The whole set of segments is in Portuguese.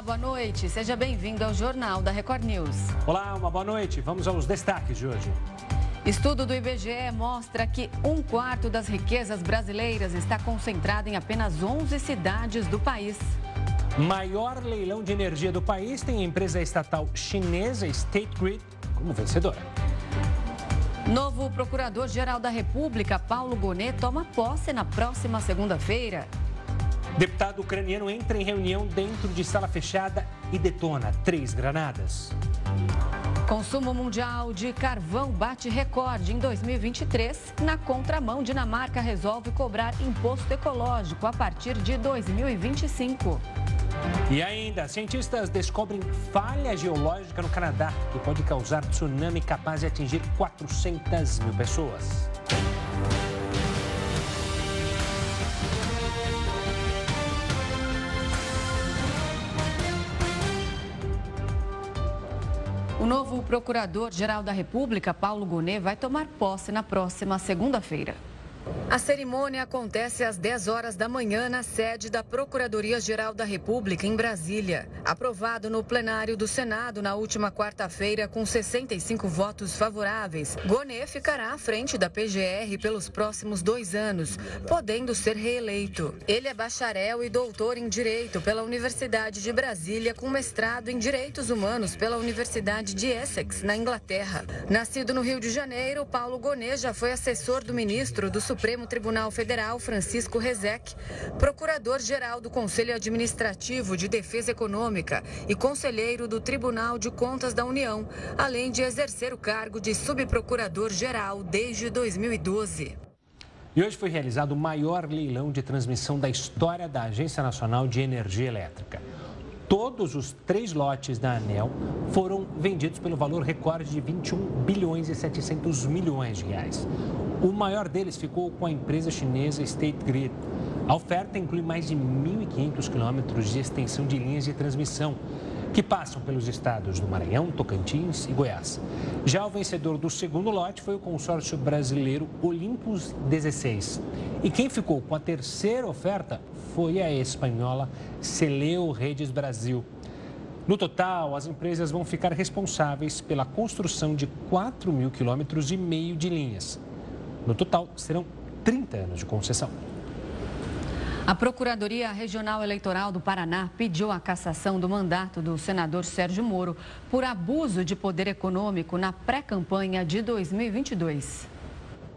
Olá, boa noite. Seja bem-vindo ao Jornal da Record News. Olá, uma boa noite. Vamos aos destaques de hoje. Estudo do IBGE mostra que um quarto das riquezas brasileiras está concentrado em apenas 11 cidades do país. Maior leilão de energia do país tem a empresa estatal chinesa State Grid como vencedora. Novo Procurador-Geral da República, Paulo Gonet, toma posse na próxima segunda-feira. Deputado ucraniano entra em reunião dentro de sala fechada e detona três granadas. Consumo mundial de carvão bate recorde em 2023. Na contramão, Dinamarca resolve cobrar imposto ecológico a partir de 2025. E ainda, cientistas descobrem falha geológica no Canadá que pode causar tsunami capaz de atingir 400 mil pessoas. O novo Procurador-Geral da República, Paulo Gonet, vai tomar posse na próxima segunda-feira. A cerimônia acontece às 10 horas da manhã na sede da Procuradoria-Geral da República, em Brasília. Aprovado no plenário do Senado na última quarta-feira, com 65 votos favoráveis, Gonet ficará à frente da PGR pelos próximos dois anos, podendo ser reeleito. Ele é bacharel e doutor em Direito pela Universidade de Brasília, com mestrado em Direitos Humanos pela Universidade de Essex, na Inglaterra. Nascido no Rio de Janeiro, Paulo Gonet já foi assessor do ministro do Supremo Tribunal Federal, Francisco Rezec, procurador-geral do Conselho Administrativo de Defesa Econômica e conselheiro do Tribunal de Contas da União, além de exercer o cargo de subprocurador-geral desde 2012. E hoje foi realizado o maior leilão de transmissão da história da Agência Nacional de Energia Elétrica. Todos os três lotes da ANEL foram vendidos pelo valor recorde de 21 bilhões e 700 milhões de reais. O maior deles ficou com a empresa chinesa State Grid. A oferta inclui mais de 1.500 quilômetros de extensão de linhas de transmissão, que passam pelos estados do Maranhão, Tocantins e Goiás. Já o vencedor do segundo lote foi o consórcio brasileiro Olympus 16. E quem ficou com a terceira oferta foi a espanhola Celeu Redes Brasil. No total, as empresas vão ficar responsáveis pela construção de 4 mil quilômetros e meio de linhas. No total, serão 30 anos de concessão. A Procuradoria Regional Eleitoral do Paraná pediu a cassação do mandato do senador Sérgio Moro por abuso de poder econômico na pré-campanha de 2022.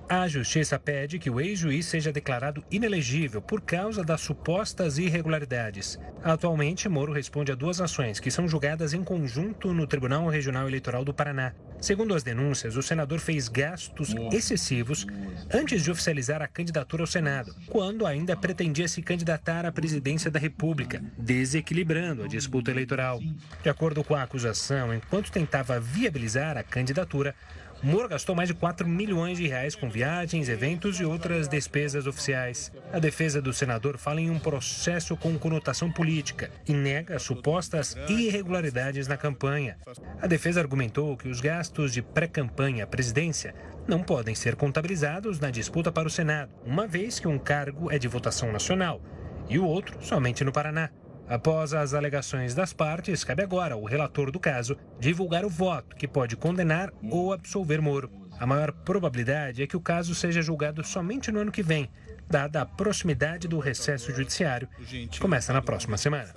A Justiça pede que o ex-juiz seja declarado inelegível por causa das supostas irregularidades. Atualmente, Moro responde a duas ações que são julgadas em conjunto no Tribunal Regional Eleitoral do Paraná. Segundo as denúncias, o senador fez gastos excessivos antes de oficializar a candidatura ao Senado, quando ainda pretendia se candidatar à presidência da República, desequilibrando a disputa eleitoral. De acordo com a acusação, enquanto tentava viabilizar a candidatura, Moro gastou mais de 4 milhões de reais com viagens, eventos e outras despesas oficiais. A defesa do senador fala em um processo com conotação política e nega supostas irregularidades na campanha. A defesa argumentou que os gastos de pré-campanha à presidência não podem ser contabilizados na disputa para o Senado, uma vez que um cargo é de votação nacional e o outro somente no Paraná. Após as alegações das partes, cabe agora ao relator do caso divulgar o voto que pode condenar ou absolver Moro. A maior probabilidade é que o caso seja julgado somente no ano que vem, dada a proximidade do recesso judiciário, que começa na próxima semana.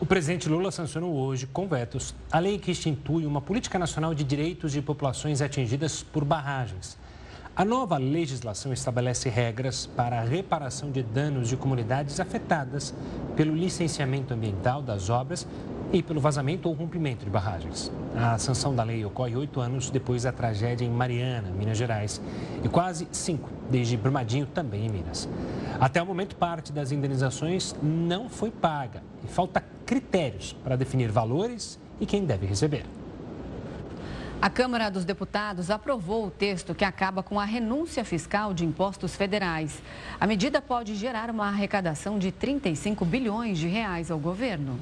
O presidente Lula sancionou hoje, com vetos, a lei que institui uma política nacional de direitos de populações atingidas por barragens. A nova legislação estabelece regras para a reparação de danos de comunidades afetadas pelo licenciamento ambiental das obras e pelo vazamento ou rompimento de barragens. A sanção da lei ocorre oito anos depois da tragédia em Mariana, Minas Gerais, e quase cinco desde Brumadinho, também em Minas. Até o momento, parte das indenizações não foi paga e falta critérios para definir valores e quem deve receber. A Câmara dos Deputados aprovou o texto que acaba com a renúncia fiscal de impostos federais. A medida pode gerar uma arrecadação de 35 bilhões de reais ao governo.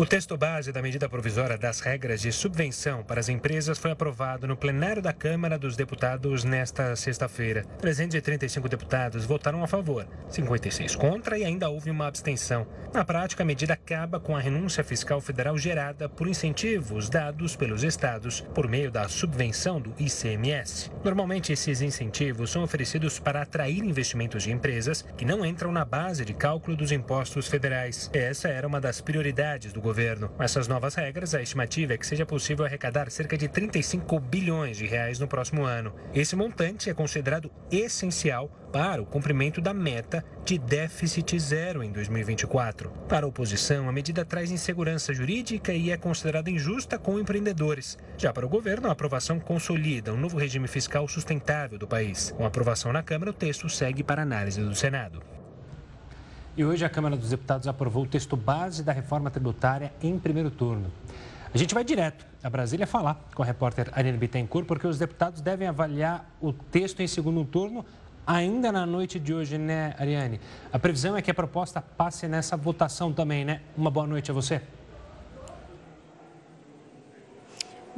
O texto base da medida provisória das regras de subvenção para as empresas foi aprovado no plenário da Câmara dos Deputados nesta sexta-feira. 335 deputados votaram a favor, 56 contra e ainda houve uma abstenção. Na prática, a medida acaba com a renúncia fiscal federal gerada por incentivos dados pelos estados por meio da subvenção do ICMS. Normalmente, esses incentivos são oferecidos para atrair investimentos de empresas que não entram na base de cálculo dos impostos federais. Essa era uma das prioridades do governo governo. Com essas novas regras, a estimativa é que seja possível arrecadar cerca de 35 bilhões de reais no próximo ano. Esse montante é considerado essencial para o cumprimento da meta de déficit zero em 2024. Para a oposição, a medida traz insegurança jurídica e é considerada injusta com empreendedores. Já para o governo, a aprovação consolida um novo regime fiscal sustentável do país. Com aprovação na Câmara, o texto segue para análise do Senado. E hoje a Câmara dos Deputados aprovou o texto base da reforma tributária em primeiro turno. A gente vai direto a Brasília falar com a repórter Aline Bittencourt, porque os deputados devem avaliar o texto em segundo turno ainda na noite de hoje, né, Ariane? A previsão é que a proposta passe nessa votação também, né? Uma boa noite a você.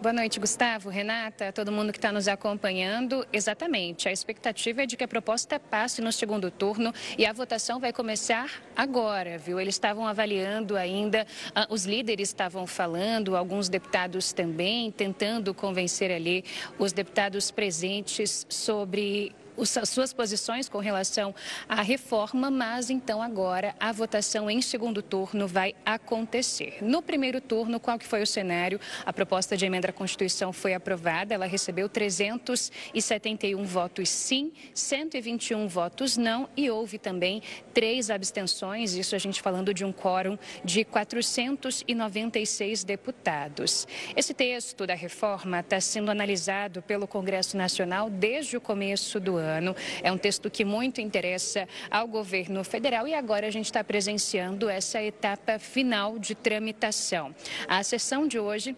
Boa noite, Gustavo, Renata, todo mundo que está nos acompanhando. Exatamente, a expectativa é de que a proposta passe no segundo turno e a votação vai começar agora, viu? Eles estavam avaliando ainda, uh, os líderes estavam falando, alguns deputados também, tentando convencer ali os deputados presentes sobre as suas posições com relação à reforma, mas então agora a votação em segundo turno vai acontecer. No primeiro turno, qual que foi o cenário? A proposta de emenda à Constituição foi aprovada, ela recebeu 371 votos sim, 121 votos não e houve também três abstenções, isso a gente falando de um quórum de 496 deputados. Esse texto da reforma está sendo analisado pelo Congresso Nacional desde o começo do ano ano. É um texto que muito interessa ao governo federal e agora a gente está presenciando essa etapa final de tramitação. A sessão de hoje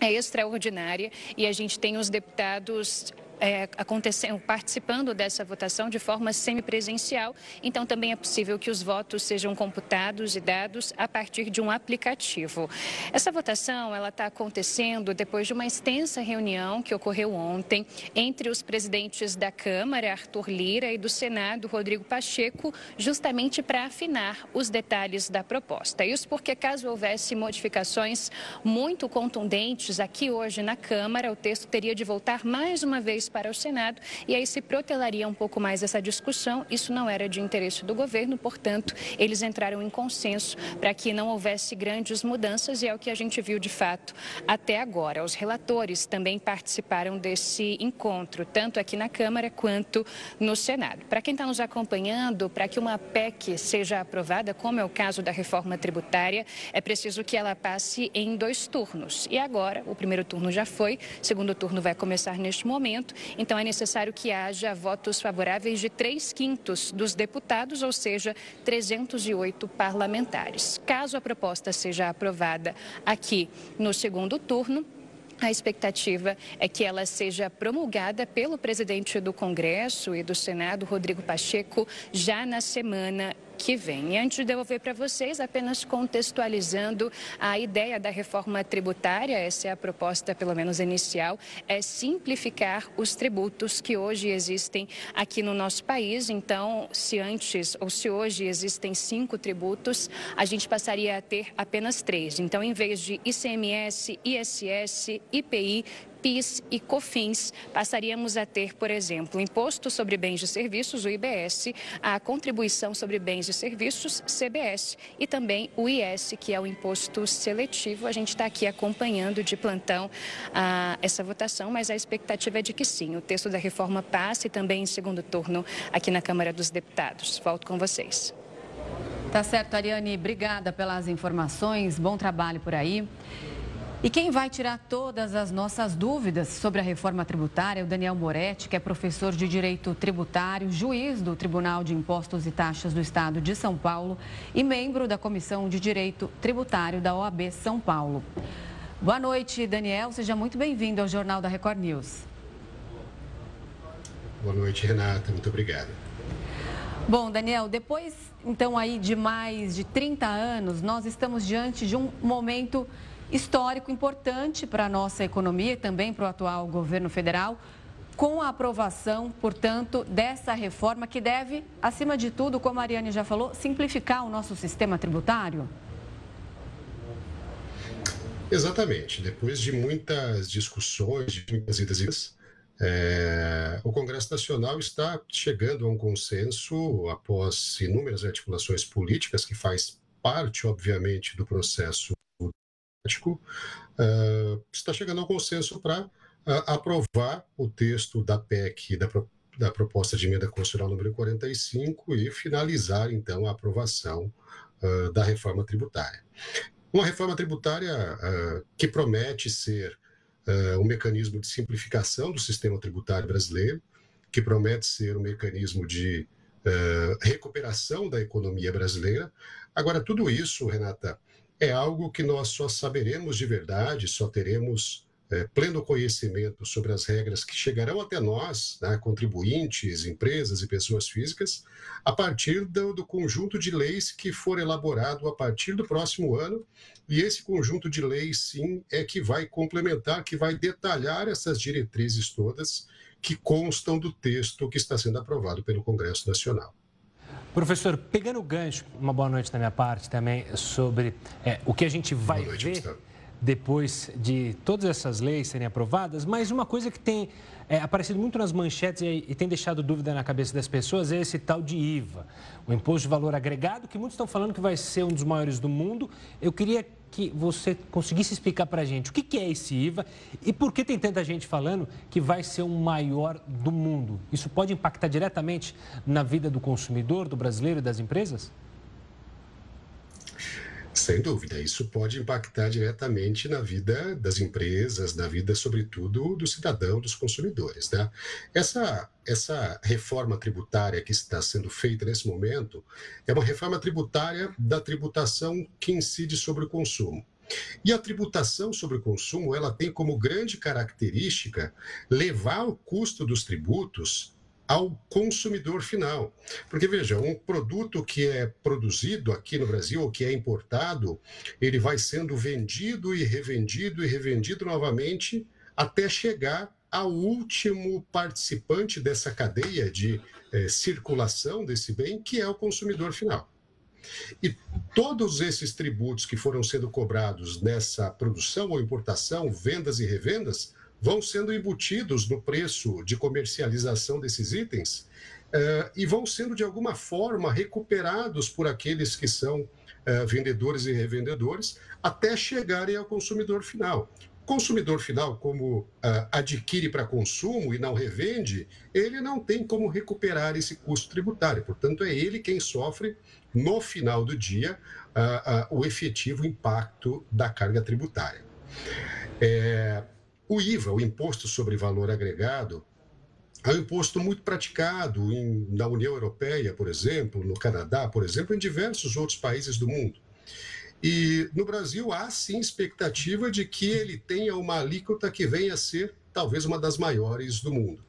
é extraordinária e a gente tem os deputados é, acontecendo, participando dessa votação de forma semipresencial. Então, também é possível que os votos sejam computados e dados a partir de um aplicativo. Essa votação ela está acontecendo depois de uma extensa reunião que ocorreu ontem entre os presidentes da Câmara, Arthur Lira, e do Senado, Rodrigo Pacheco, justamente para afinar os detalhes da proposta. Isso porque, caso houvesse modificações muito contundentes aqui hoje na Câmara, o texto teria de voltar mais uma vez para o Senado e aí se protelaria um pouco mais essa discussão. Isso não era de interesse do governo, portanto, eles entraram em consenso para que não houvesse grandes mudanças e é o que a gente viu de fato até agora. Os relatores também participaram desse encontro, tanto aqui na Câmara quanto no Senado. Para quem está nos acompanhando, para que uma PEC seja aprovada, como é o caso da reforma tributária, é preciso que ela passe em dois turnos. E agora, o primeiro turno já foi, o segundo turno vai começar neste momento então, é necessário que haja votos favoráveis de três quintos dos deputados, ou seja, 308 parlamentares. Caso a proposta seja aprovada aqui no segundo turno, a expectativa é que ela seja promulgada pelo presidente do Congresso e do Senado, Rodrigo Pacheco, já na semana que vem. E antes de devolver para vocês, apenas contextualizando a ideia da reforma tributária, essa é a proposta, pelo menos inicial, é simplificar os tributos que hoje existem aqui no nosso país. Então, se antes ou se hoje existem cinco tributos, a gente passaria a ter apenas três. Então, em vez de ICMS, ISS, IPI, PIS e COFINS, passaríamos a ter, por exemplo, o Imposto sobre Bens e Serviços, o IBS, a Contribuição sobre Bens e Serviços, CBS, e também o IS, que é o Imposto Seletivo. A gente está aqui acompanhando de plantão essa votação, mas a expectativa é de que sim, o texto da reforma passe também em segundo turno aqui na Câmara dos Deputados. Volto com vocês. Tá certo, Ariane. Obrigada pelas informações. Bom trabalho por aí. E quem vai tirar todas as nossas dúvidas sobre a reforma tributária é o Daniel Moretti, que é professor de Direito Tributário, juiz do Tribunal de Impostos e Taxas do Estado de São Paulo e membro da Comissão de Direito Tributário da OAB São Paulo. Boa noite, Daniel. Seja muito bem-vindo ao Jornal da Record News. Boa noite, Renata. Muito obrigado. Bom, Daniel, depois então aí de mais de 30 anos, nós estamos diante de um momento histórico importante para a nossa economia e também para o atual governo federal, com a aprovação, portanto, dessa reforma que deve, acima de tudo, como a Ariane já falou, simplificar o nosso sistema tributário? Exatamente. Depois de muitas discussões, de muitas idas e vindas, é, o Congresso Nacional está chegando a um consenso após inúmeras articulações políticas, que faz parte, obviamente, do processo democrático, uh, está chegando a um consenso para uh, aprovar o texto da PEC, da, da proposta de emenda constitucional número 45 e finalizar, então, a aprovação uh, da reforma tributária. Uma reforma tributária que promete ser um mecanismo de simplificação do sistema tributário brasileiro, que promete ser um mecanismo de recuperação da economia brasileira. Agora, tudo isso, Renata, é algo que nós só saberemos de verdade, só teremos é, pleno conhecimento sobre as regras que chegarão até nós, né, contribuintes, empresas e pessoas físicas, a partir do, do, conjunto de leis que for elaborado a partir do próximo ano. E esse conjunto de leis, sim, é que vai complementar, que vai detalhar essas diretrizes todas que constam do texto que está sendo aprovado pelo Congresso Nacional. Professor, pegando o gancho, uma boa noite da minha parte também, sobre é, o que a gente vai noite, ver. Depois de todas essas leis serem aprovadas, mas uma coisa que tem é, aparecido muito nas manchetes e, e, tem deixado dúvida na cabeça das pessoas é esse tal de IVA, o Imposto de Valor Agregado, que muitos estão falando que vai ser um dos maiores do mundo. Eu queria que você conseguisse explicar para a gente o que, é esse IVA e por que tem tanta gente falando que vai ser o maior do mundo. Isso pode impactar diretamente na vida do consumidor, do brasileiro e das empresas? Sem dúvida, isso pode impactar diretamente na vida das empresas, na vida, sobretudo, do cidadão, dos consumidores. Né? Essa, essa reforma tributária que está sendo feita nesse momento é uma reforma tributária da tributação que incide sobre o consumo. E a tributação sobre o consumo, ela tem como grande característica levar o custo dos tributos ao consumidor final. Porque, veja, um produto que é produzido aqui no Brasil ou que é importado, ele vai sendo vendido e revendido e revendido novamente até chegar ao último participante dessa cadeia de eh, circulação desse bem, que é o consumidor final. E todos esses tributos que foram sendo cobrados nessa produção ou importação, vendas e revendas, vão sendo embutidos no preço de comercialização desses itens uh, e vão sendo, de alguma forma, recuperados por aqueles que são uh, vendedores e revendedores até chegarem ao consumidor final. O consumidor final, como uh, adquire para consumo e não revende, ele não tem como recuperar esse custo tributário. Portanto, é ele quem sofre, no final do dia, o efetivo impacto da carga tributária. É, o IVA, o Imposto sobre Valor Agregado, é um imposto muito praticado em, na União Europeia, por exemplo, no Canadá, por exemplo, em diversos outros países do mundo. E no Brasil há sim expectativa de que ele tenha uma alíquota que venha a ser talvez uma das maiores do mundo.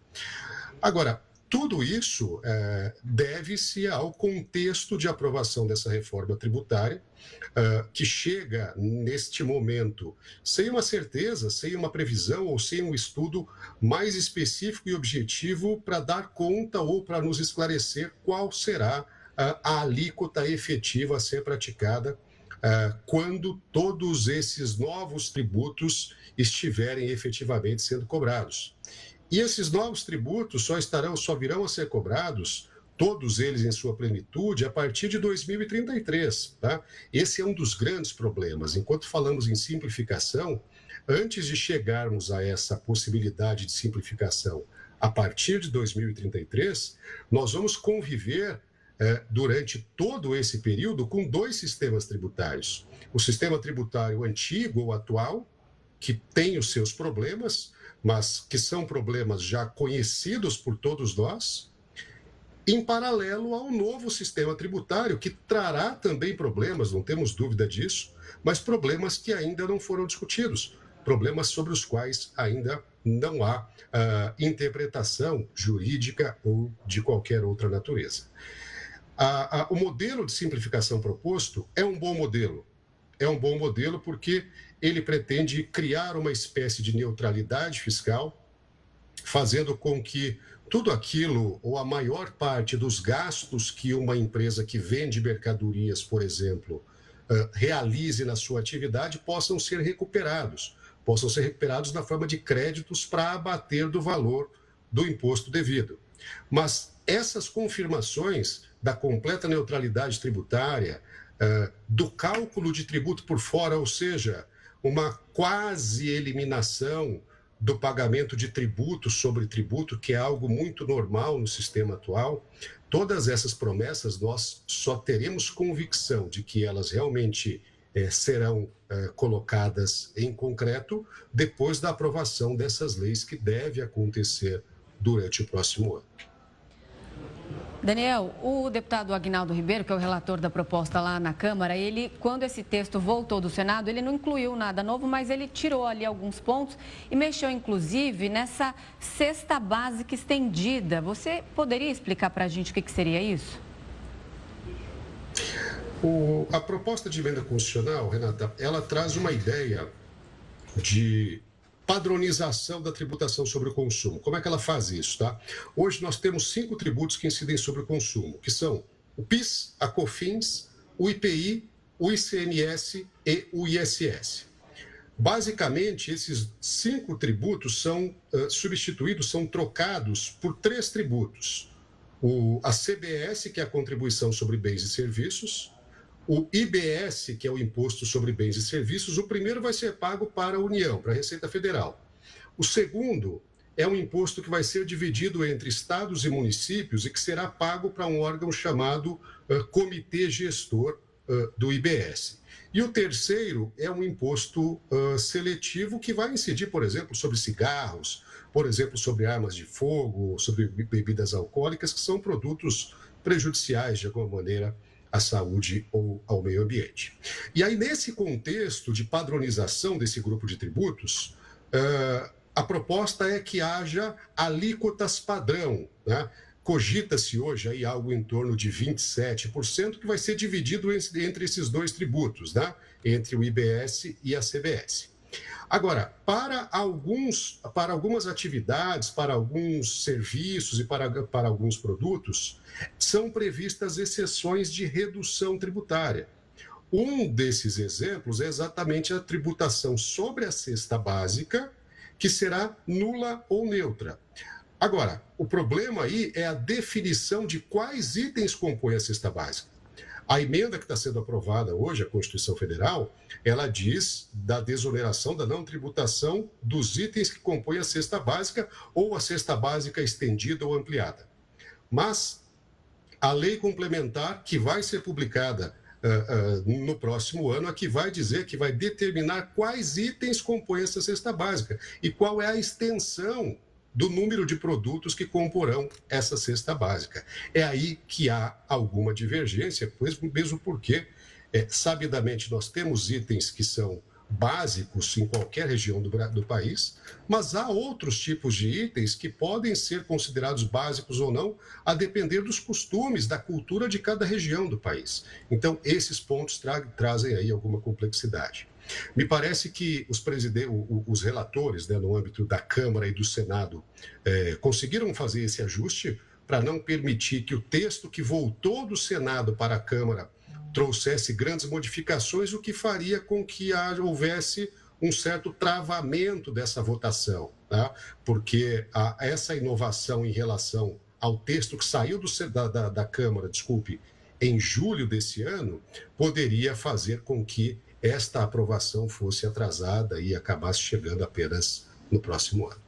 Agora, tudo isso é, deve-se ao contexto de aprovação dessa reforma tributária, uh, que chega neste momento sem uma certeza, sem uma previsão ou sem um estudo mais específico e objetivo para dar conta ou para nos esclarecer qual será uh, a alíquota efetiva a ser praticada uh, quando todos esses novos tributos estiverem efetivamente sendo cobrados. E esses novos tributos só estarão, só virão a ser cobrados, todos eles em sua plenitude, a partir de 2033. Tá? Esse é um dos grandes problemas. Enquanto falamos em simplificação, antes de chegarmos a essa possibilidade de simplificação a partir de 2033, nós vamos conviver eh, durante todo esse período com dois sistemas tributários. O sistema tributário antigo ou atual, que tem os seus problemas, mas que são problemas já conhecidos por todos nós, em paralelo ao novo sistema tributário, que trará também problemas, não temos dúvida disso, mas problemas que ainda não foram discutidos, problemas sobre os quais ainda não há uh, interpretação jurídica ou de qualquer outra natureza. a, a, o modelo de simplificação proposto é um bom modelo. É um bom modelo porque ele pretende criar uma espécie de neutralidade fiscal, fazendo com que tudo aquilo, ou a maior parte dos gastos que uma empresa que vende mercadorias, por exemplo, realize na sua atividade, possam ser recuperados. Possam ser recuperados na forma de créditos para abater do valor do imposto devido. Mas essas confirmações da completa neutralidade tributária, do cálculo de tributo por fora, ou seja, uma quase eliminação do pagamento de tributo sobre tributo, que é algo muito normal no sistema atual. Todas essas promessas nós só teremos convicção de que elas realmente é, serão é, colocadas em concreto depois da aprovação dessas leis que deve acontecer durante o próximo ano. Daniel, o deputado Agnaldo Ribeiro, que é o relator da proposta lá na Câmara, ele, quando esse texto voltou do Senado, ele não incluiu nada novo, mas ele tirou ali alguns pontos e mexeu, inclusive, nessa cesta básica estendida. Você poderia explicar para a gente o que, que seria isso? O, a proposta de emenda constitucional, Renata, ela traz uma ideia de padronização da tributação sobre o consumo. Como é que ela faz isso, tá? Hoje nós temos cinco tributos que incidem sobre o consumo, que são o PIS, a COFINS, o IPI, o ICMS e o ISS. Basicamente, esses cinco tributos são uh, substituídos, são trocados por três tributos. O, a CBS, que é a contribuição sobre bens e serviços, o IBS, que é o Imposto sobre Bens e Serviços, o primeiro vai ser pago para a União, para a Receita Federal. O segundo é um imposto que vai ser dividido entre estados e municípios e que será pago para um órgão chamado uh, Comitê Gestor uh, do IBS. E o terceiro é um imposto uh, seletivo que vai incidir, por exemplo, sobre cigarros, por exemplo, sobre armas de fogo, sobre bebidas alcoólicas, que são produtos prejudiciais, de alguma maneira, à saúde ou ao meio ambiente. E aí, nesse contexto de padronização desse grupo de tributos, uh, a proposta é que haja alíquotas padrão. Né? Cogita-se hoje aí algo em torno de 27%, que vai ser dividido entre esses dois tributos, né? entre o IBS e a CBS. Agora, para, alguns, para algumas atividades, para alguns serviços e para, para alguns produtos, são previstas exceções de redução tributária. Um desses exemplos é exatamente a tributação sobre a cesta básica, que será nula ou neutra. Agora, o problema aí é a definição de quais itens compõem a cesta básica. A emenda que está sendo aprovada hoje, a Constituição Federal, ela diz da desoneração, da não tributação dos itens que compõem a cesta básica ou a cesta básica estendida ou ampliada. Mas a lei complementar, que vai ser publicada uh, uh, no próximo ano, a que vai dizer que vai determinar quais itens compõem essa cesta básica e qual é a extensão do número de produtos que comporão essa cesta básica. É aí que há alguma divergência, mesmo porque, é, sabidamente, nós temos itens que são básicos em qualquer região do, do, país, mas há outros tipos de itens que podem ser considerados básicos ou não, a depender dos costumes, da cultura de cada região do país. Então, esses pontos tra trazem aí alguma complexidade. Me parece que os, os relatores, né, no âmbito da Câmara e do Senado, é, conseguiram fazer esse ajuste para não permitir que o texto que voltou do Senado para a Câmara trouxesse grandes modificações, o que faria com que houvesse um certo travamento dessa votação, tá? porque a, essa inovação em relação ao texto que saiu do, da, da, da Câmara, desculpe, em julho desse ano, poderia fazer com que esta aprovação fosse atrasada e acabasse chegando apenas no próximo ano.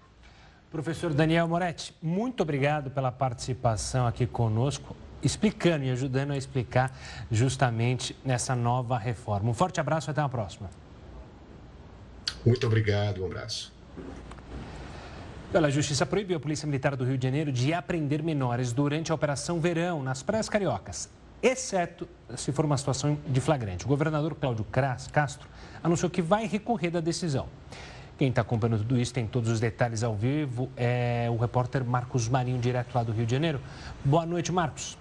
Professor Daniel Moretti, muito obrigado pela participação aqui conosco, explicando e ajudando a explicar justamente nessa nova reforma. Um forte abraço e até a próxima. Muito obrigado, um abraço. a Justiça proibiu a Polícia Militar do Rio de Janeiro de apreender menores durante a Operação Verão nas praias cariocas exceto se for uma situação de flagrante. O governador Cláudio Castro anunciou que vai recorrer da decisão. Quem está acompanhando tudo isso tem todos os detalhes ao vivo. É o repórter Marcos Marinho, direto lá do Rio de Janeiro. Boa noite, Marcos.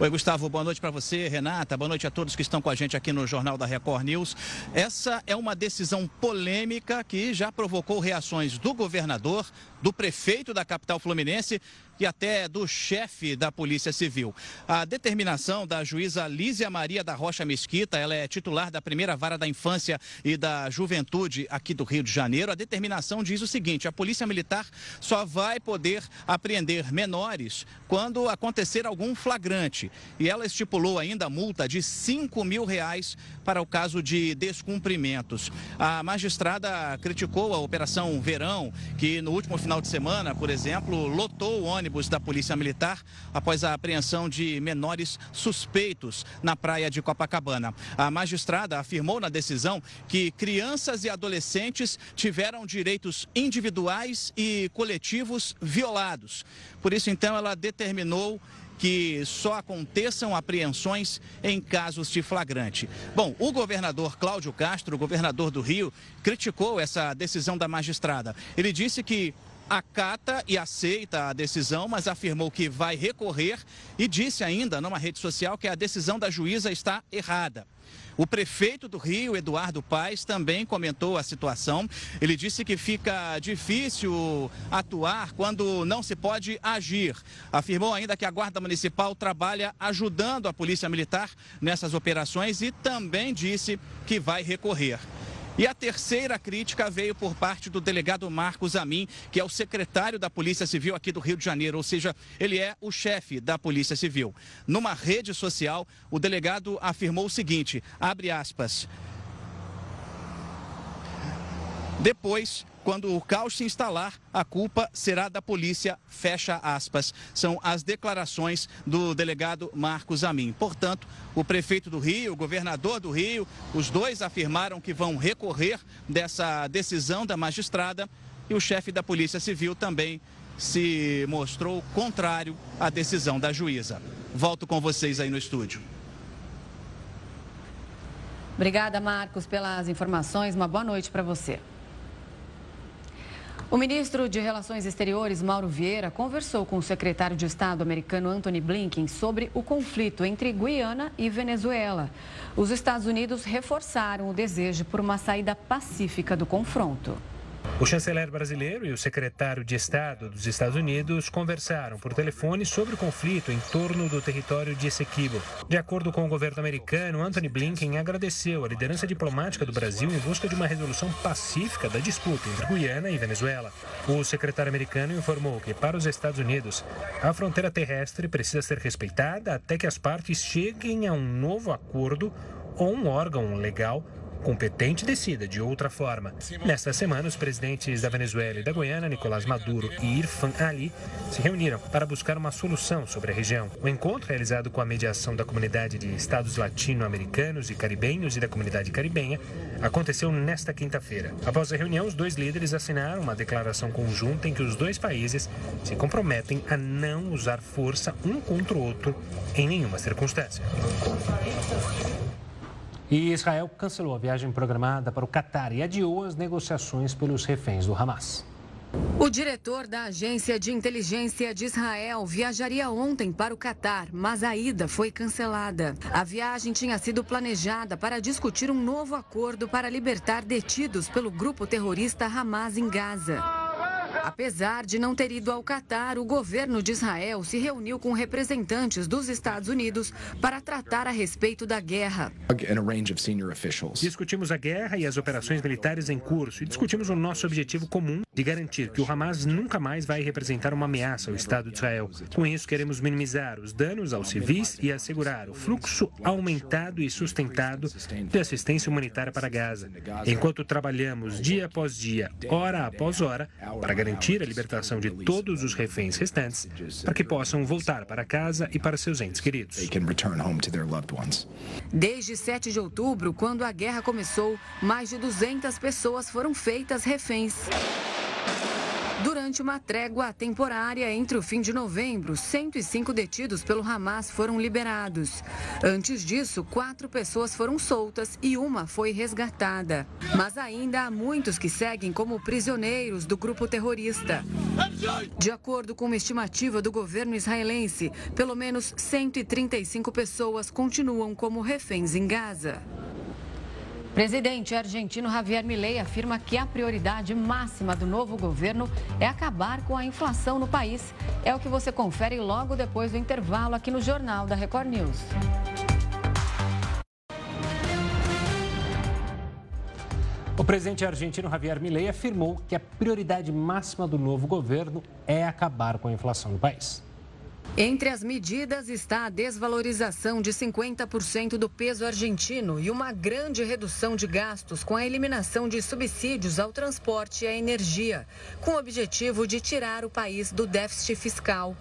Oi, Gustavo, boa noite para você, Renata, boa noite a todos que estão com a gente aqui no Jornal da Record News. Essa é uma decisão polêmica que já provocou reações do governador, do prefeito da capital fluminense e até do chefe da Polícia Civil. A determinação da juíza Lísia Maria da Rocha Mesquita, ela é titular da primeira vara da infância e da juventude aqui do Rio de Janeiro. A determinação diz o seguinte: a Polícia Militar só vai poder apreender menores quando acontecer algum flagrante. E ela estipulou ainda a multa de 5 mil reais para o caso de descumprimentos. A magistrada criticou a Operação Verão, que no último de semana, por exemplo, lotou o ônibus da Polícia Militar após a apreensão de menores suspeitos na praia de Copacabana. A magistrada afirmou na decisão que crianças e adolescentes tiveram direitos individuais e coletivos violados. Por isso, então, ela determinou que só aconteçam apreensões em casos de flagrante. Bom, o governador Cláudio Castro, governador do Rio, criticou essa decisão da magistrada. Ele disse que acata e aceita a decisão, mas afirmou que vai recorrer e disse ainda numa rede social que a decisão da juíza está errada. O prefeito do Rio, Eduardo Paes, também comentou a situação. Ele disse que fica difícil atuar quando não se pode agir. Afirmou ainda que a Guarda Municipal trabalha ajudando a Polícia Militar nessas operações e também disse que vai recorrer. E a terceira crítica veio por parte do delegado Marcos Amin, que é o secretário da Polícia Civil aqui do Rio de Janeiro, ou seja, ele é o chefe da Polícia Civil. Numa rede social, o delegado afirmou o seguinte: abre aspas. Depois quando o caos se instalar, a culpa será da polícia, fecha aspas. São as declarações do delegado Marcos Amin. Portanto, o prefeito do Rio, o governador do Rio, os dois afirmaram que vão recorrer dessa decisão da magistrada e o chefe da Polícia Civil também se mostrou contrário à decisão da juíza. Volto com vocês aí no estúdio. Obrigada, Marcos, pelas informações. Uma boa noite para você. O ministro de Relações Exteriores, Mauro Vieira, conversou com o secretário de Estado americano Anthony Blinken sobre o conflito entre Guiana e Venezuela. Os Estados Unidos reforçaram o desejo por uma saída pacífica do confronto. O chanceler brasileiro e o secretário de Estado dos Estados Unidos conversaram por telefone sobre o conflito em torno do território de Essequibo. De acordo com o governo americano, Anthony Blinken agradeceu a liderança diplomática do Brasil em busca de uma resolução pacífica da disputa entre Guiana e Venezuela. O secretário americano informou que, para os Estados Unidos, a fronteira terrestre precisa ser respeitada até que as partes cheguem a um novo acordo ou um órgão legal competente decida de outra forma. Nesta semana, os presidentes da Venezuela e da Guiana, Nicolás Maduro e Irfan Ali, se reuniram para buscar uma solução sobre a região. O encontro, realizado com a mediação da comunidade de estados latino-americanos e caribenhos e da comunidade caribenha, aconteceu nesta quinta-feira. Após a reunião, os dois líderes assinaram uma declaração conjunta em que os dois países se comprometem a não usar força um contra o outro em nenhuma circunstância. E Israel cancelou a viagem programada para o Catar e adiou as negociações pelos reféns do Hamas. O diretor da Agência de Inteligência de Israel viajaria ontem para o Catar, mas a ida foi cancelada. A viagem tinha sido planejada para discutir um novo acordo para libertar detidos pelo grupo terrorista Hamas em Gaza. Apesar de não ter ido ao Catar, o governo de Israel se reuniu com representantes dos Estados Unidos para tratar a respeito da guerra. Discutimos a guerra e as operações militares em curso e discutimos o nosso objetivo comum de garantir que o Hamas nunca mais vai representar uma ameaça ao Estado de Israel. Com isso, queremos minimizar os danos aos civis e assegurar o fluxo aumentado e sustentado de assistência humanitária para Gaza, enquanto trabalhamos dia após dia, hora após hora, para garantir a libertação de todos os reféns restantes para que possam voltar para casa e para seus entes queridos. Desde 7 de outubro, quando a guerra começou, mais de 200 pessoas foram feitas reféns. Durante uma trégua temporária entre o fim de novembro, 105 detidos pelo Hamas foram liberados. Antes disso, quatro pessoas foram soltas e uma foi resgatada. Mas ainda há muitos que seguem como prisioneiros do grupo terrorista. De acordo com uma estimativa do governo israelense, pelo menos 135 pessoas continuam como reféns em Gaza. Presidente argentino Javier Milei afirma que a prioridade máxima do novo governo é acabar com a inflação no país. É o que você confere logo depois do intervalo aqui no Jornal da Record News. O presidente argentino Javier Milei afirmou que a prioridade máxima do novo governo é acabar com a inflação no país. Entre as medidas está a desvalorização de 50% do peso argentino e uma grande redução de gastos com a eliminação de subsídios ao transporte e à energia, com o objetivo de tirar o país do déficit fiscal.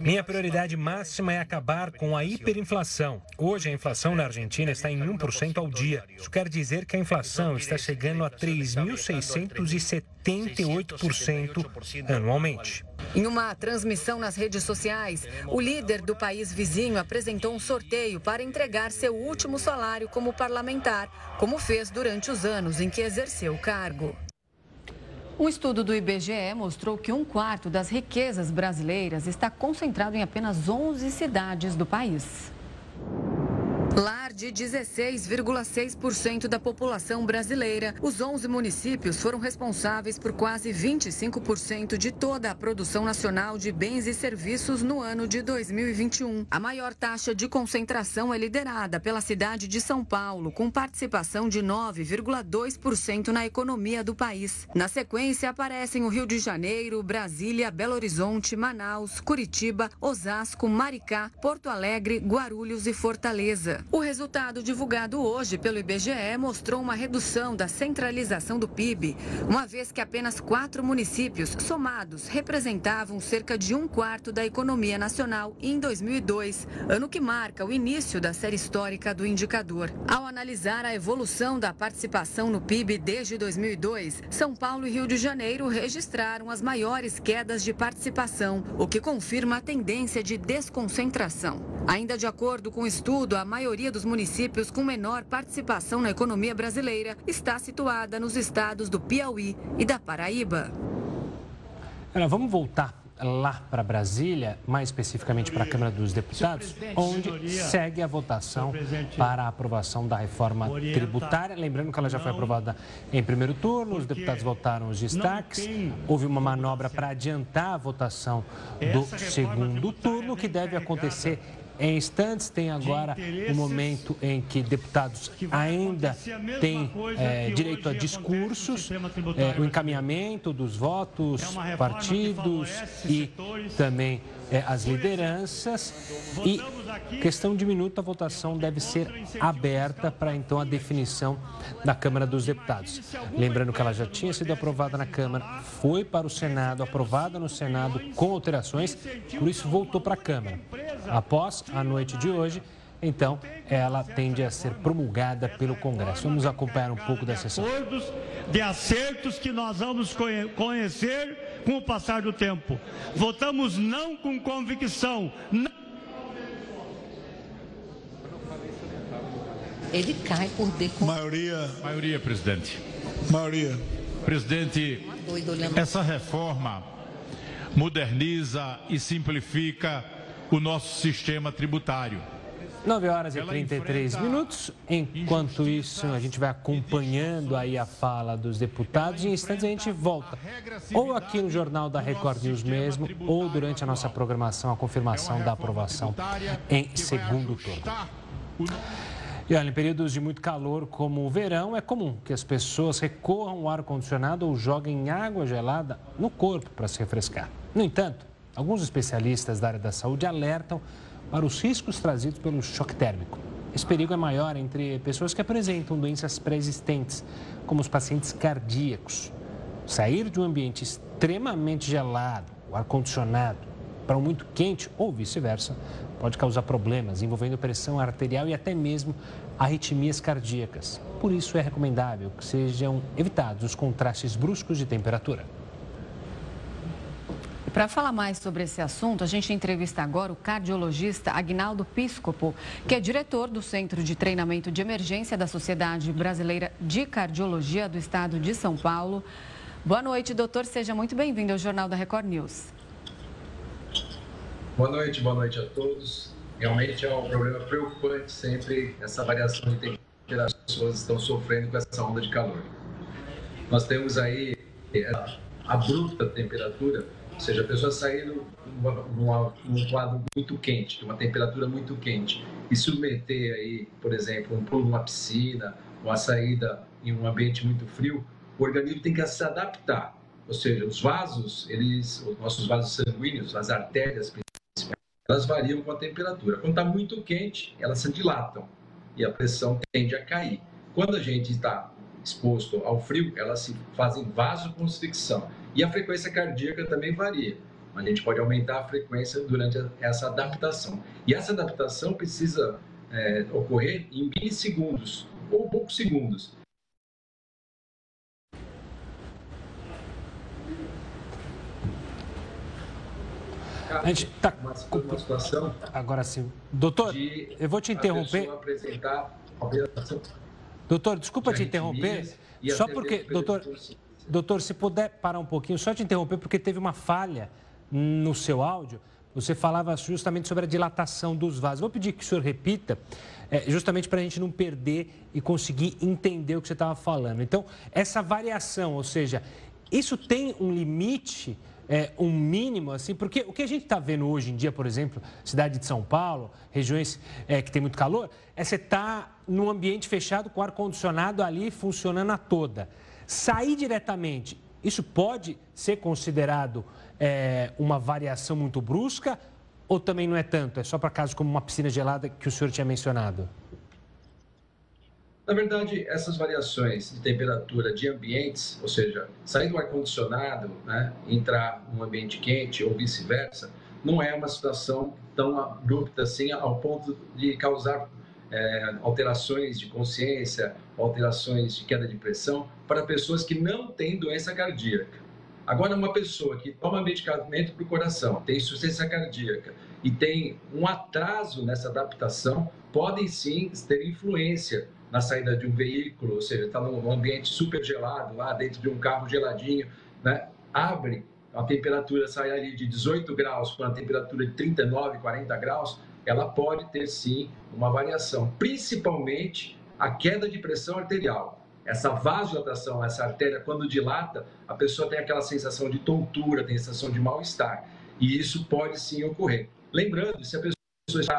Minha prioridade máxima é acabar com a hiperinflação. Hoje a inflação na Argentina está em 1% ao dia. Isso quer dizer que a inflação está chegando a 3.678% anualmente. Em uma transmissão nas redes sociais, o líder do país vizinho apresentou um sorteio para entregar seu último salário como parlamentar, como fez durante os anos em que exerceu o cargo. Um estudo do IBGE mostrou que um quarto das riquezas brasileiras está concentrado em apenas 11 cidades do país. Lar de 16,6% da população brasileira, os 11 municípios foram responsáveis por quase 25% de toda a produção nacional de bens e serviços no ano de 2021. A maior taxa de concentração é liderada pela cidade de São Paulo, com participação de 9,2% na economia do país. Na sequência, aparecem o Rio de Janeiro, Brasília, Belo Horizonte, Manaus, Curitiba, Osasco, Maricá, Porto Alegre, Guarulhos e Fortaleza. O resultado divulgado hoje pelo IBGE mostrou uma redução da centralização do PIB, uma vez que apenas quatro municípios somados representavam cerca de um quarto da economia nacional em 2002, ano que marca o início da série histórica do indicador. Ao analisar a evolução da participação no PIB desde 2002, São Paulo e Rio de Janeiro registraram as maiores quedas de participação, o que confirma a tendência de desconcentração. Ainda de acordo com o estudo, a maioria maioria dos municípios com menor participação na economia brasileira está situada nos estados do Piauí e da Paraíba. Ana, vamos voltar lá para Brasília, mais especificamente para a Câmara dos Deputados, onde segue a votação para a aprovação da reforma tributária. Lembrando que ela já foi aprovada em primeiro turno, os deputados votaram os destaques. Houve uma manobra para adiantar a votação do segundo turno, que deve acontecer em instantes, tem agora o um momento em que deputados ainda têm é, direito a discursos, é, o encaminhamento dos votos, é partidos e também é, as lideranças. E questão de minuto, a votação deve ser aberta para então a definição da Câmara dos Deputados. Lembrando que ela já tinha sido aprovada na Câmara, foi para o Senado, aprovada no Senado com alterações, por isso voltou para a Câmara. Após a noite de hoje, então ela tende a ser promulgada pelo Congresso. Vamos acompanhar um pouco dessa sessão. De acertos que nós vamos conhecer com o passar do tempo. Votamos não com convicção. Não... Ele cai por decom... Maioria. Maioria, presidente. Maioria. Presidente, essa reforma moderniza e simplifica o nosso sistema tributário. 9 horas e 33 minutos. Enquanto isso, a gente vai acompanhando aí a fala dos deputados. Em instantes, a gente volta. Ou aqui no Jornal da Record News mesmo, ou durante a nossa programação, a confirmação da aprovação em segundo turno. E olha, em períodos de muito calor, como o verão, é comum que as pessoas recorram ao ar-condicionado ou joguem água gelada no corpo para se refrescar. No entanto, Alguns especialistas da área da saúde alertam para os riscos trazidos pelo choque térmico. Esse perigo é maior entre pessoas que apresentam doenças pré-existentes, como os pacientes cardíacos. Sair de um ambiente extremamente gelado, o ar-condicionado, para um muito quente ou vice-versa, pode causar problemas envolvendo pressão arterial e até mesmo arritmias cardíacas. Por isso é recomendável que sejam evitados os contrastes bruscos de temperatura. Para falar mais sobre esse assunto, a gente entrevista agora o cardiologista Agnaldo Piscopo, que é diretor do Centro de Treinamento de Emergência da Sociedade Brasileira de Cardiologia do Estado de São Paulo. Boa noite, doutor. Seja muito bem-vindo ao Jornal da Record News. Boa noite, boa noite a todos. Realmente é um problema preocupante sempre essa variação de temperatura. As pessoas estão sofrendo com essa onda de calor. Nós temos aí a abrupta temperatura ou seja, a pessoa saindo num quadro muito quente, uma temperatura muito quente, e submeter aí, por exemplo, um pulo numa piscina, uma saída em um ambiente muito frio, o organismo tem que se adaptar. Ou seja, os vasos, eles, os nossos vasos sanguíneos, as artérias principais, elas variam com a temperatura. Quando está muito quente, elas se dilatam e a pressão tende a cair. Quando a gente está exposto ao frio, elas se fazem vasoconstricção. E a frequência cardíaca também varia. A gente pode aumentar a frequência durante essa adaptação. E essa adaptação precisa é, ocorrer em milissegundos ou poucos segundos. A gente tá uma, uma situação. Agora sim. Doutor, eu vou te interromper. Doutor, desculpa te interromper, só porque, doutor, doutor, se puder parar um pouquinho, só te interromper, porque teve uma falha no seu áudio. Você falava justamente sobre a dilatação dos vasos. Vou pedir que o senhor repita, é, justamente para a gente não perder e conseguir entender o que você estava falando. Então, essa variação, ou seja, isso tem um limite é, um mínimo, assim, porque o que a gente está vendo hoje em dia, por exemplo, cidade de São Paulo, regiões é, que tem muito calor, é você estar tá num ambiente fechado com ar-condicionado ali funcionando a toda. Sair diretamente, isso pode ser considerado é, uma variação muito brusca ou também não é tanto? É só para casos como uma piscina gelada que o senhor tinha mencionado? Na verdade, essas variações de temperatura de ambientes, ou seja, sair do ar-condicionado, né, entrar num ambiente quente ou vice-versa, não é uma situação tão abrupta assim ao ponto de causar é, alterações de consciência, alterações de queda de pressão para pessoas que não têm doença cardíaca. Agora, uma pessoa que toma medicamento para o coração, tem insuficiência cardíaca e tem um atraso nessa adaptação, podem sim ter influência na saída de um veículo, ou seja, está num ambiente super gelado, lá dentro de um carro geladinho, né? abre, a temperatura sai ali de 18 graus para uma temperatura de 39, 40 graus, ela pode ter sim uma variação, principalmente a queda de pressão arterial. Essa vasodilatação, essa artéria, quando dilata, a pessoa tem aquela sensação de tontura, tem a sensação de mal-estar. E isso pode sim ocorrer. Lembrando, se a pessoa está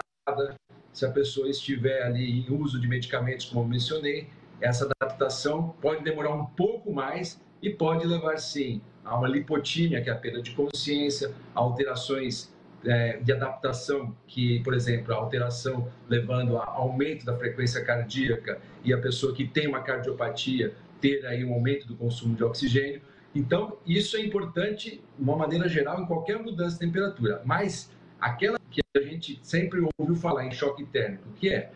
se a pessoa estiver ali em uso de medicamentos, como eu mencionei, essa adaptação pode demorar um pouco mais e pode levar, sim, a uma lipotímia, que é a perda de consciência, alterações é, de adaptação, que, por exemplo, a alteração levando a aumento da frequência cardíaca e a pessoa que tem uma cardiopatia ter aí um aumento do consumo de oxigênio. Então, isso é importante, de uma maneira geral, em qualquer mudança de temperatura. Mas aquela que a gente sempre ouviu falar em choque térmico, que é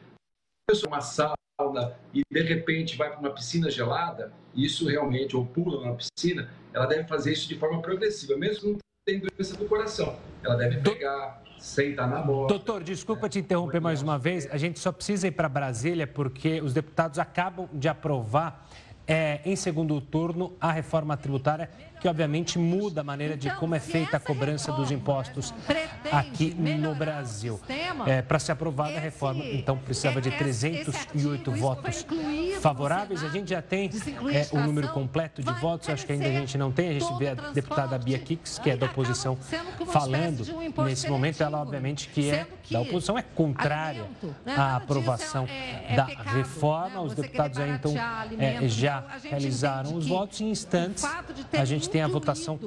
a pessoa uma sauna e de repente vai para uma piscina gelada, isso realmente, ou pula numa piscina, ela deve fazer isso de forma progressiva, mesmo não tendo doença do coração. Ela deve pegar, sentar na bola. Doutor, desculpa te interromper mais uma vez. A gente só precisa ir para Brasília porque os deputados acabam de aprovar é, em segundo turno a reforma tributária que obviamente muda a maneira de então, como é feita a cobrança dos impostos aqui no Brasil. É, Para ser aprovada a reforma, então precisava de 308 votos favoráveis. A gente já tem é, o número completo de votos, acho que ainda a gente não tem. A gente vê a deputada Bia Kicks, que é da oposição, falando nesse momento. Ela, obviamente, que é da oposição, é contrária né? à aprovação é, é da reforma. Os deputados aí, então, é, já realizaram os votos. Em instantes, a gente tem a votação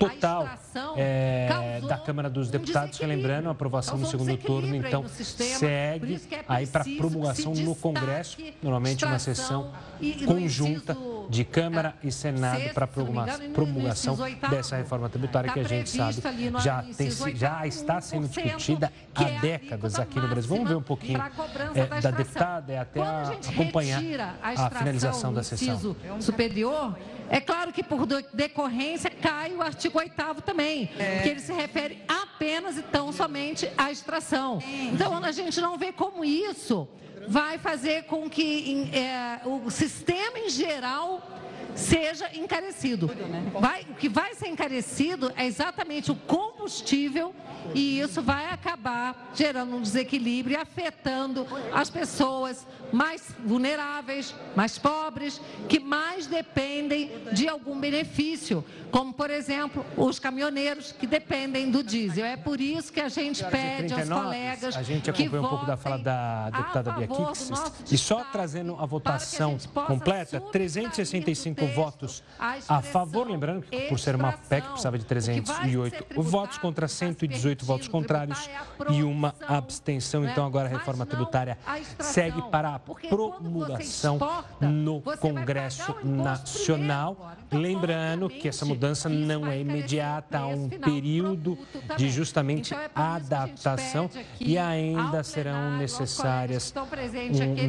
total é, da Câmara dos Deputados, relembrando a aprovação no segundo turno, então segue é aí para promulgação no Congresso, normalmente uma sessão conjunta de Câmara e Senado para promulgação dessa reforma tributária que a gente sabe já, tem, já está sendo discutida há é décadas aqui no Brasil. Vamos ver um pouquinho é, da deputada até a, acompanhar a finalização da sessão. Superior, é claro que por decorrência cai o artigo artigo 8 também, é. que ele se refere apenas e tão somente à extração. Então, a gente não vê como isso vai fazer com que é, o sistema em geral seja encarecido. Vai, o que vai ser encarecido é exatamente o combustível e isso vai acabar gerando um desequilíbrio e afetando as pessoas mais vulneráveis, mais pobres, que mais dependem de algum benefício, como, por exemplo, os caminhoneiros que dependem do diesel. É por isso que a gente pede aos colegas A gente acompanhou um pouco da fala da deputada Bia Kix, e só trazendo a votação a completa, 365 votos a favor, lembrando que por ser uma PEC precisava de 308 votos contra 118 votos contrários e uma abstenção. Então agora a reforma tributária segue para a promulgação no Congresso Nacional. Lembrando que essa mudança não é imediata, há um período de justamente adaptação e ainda serão necessárias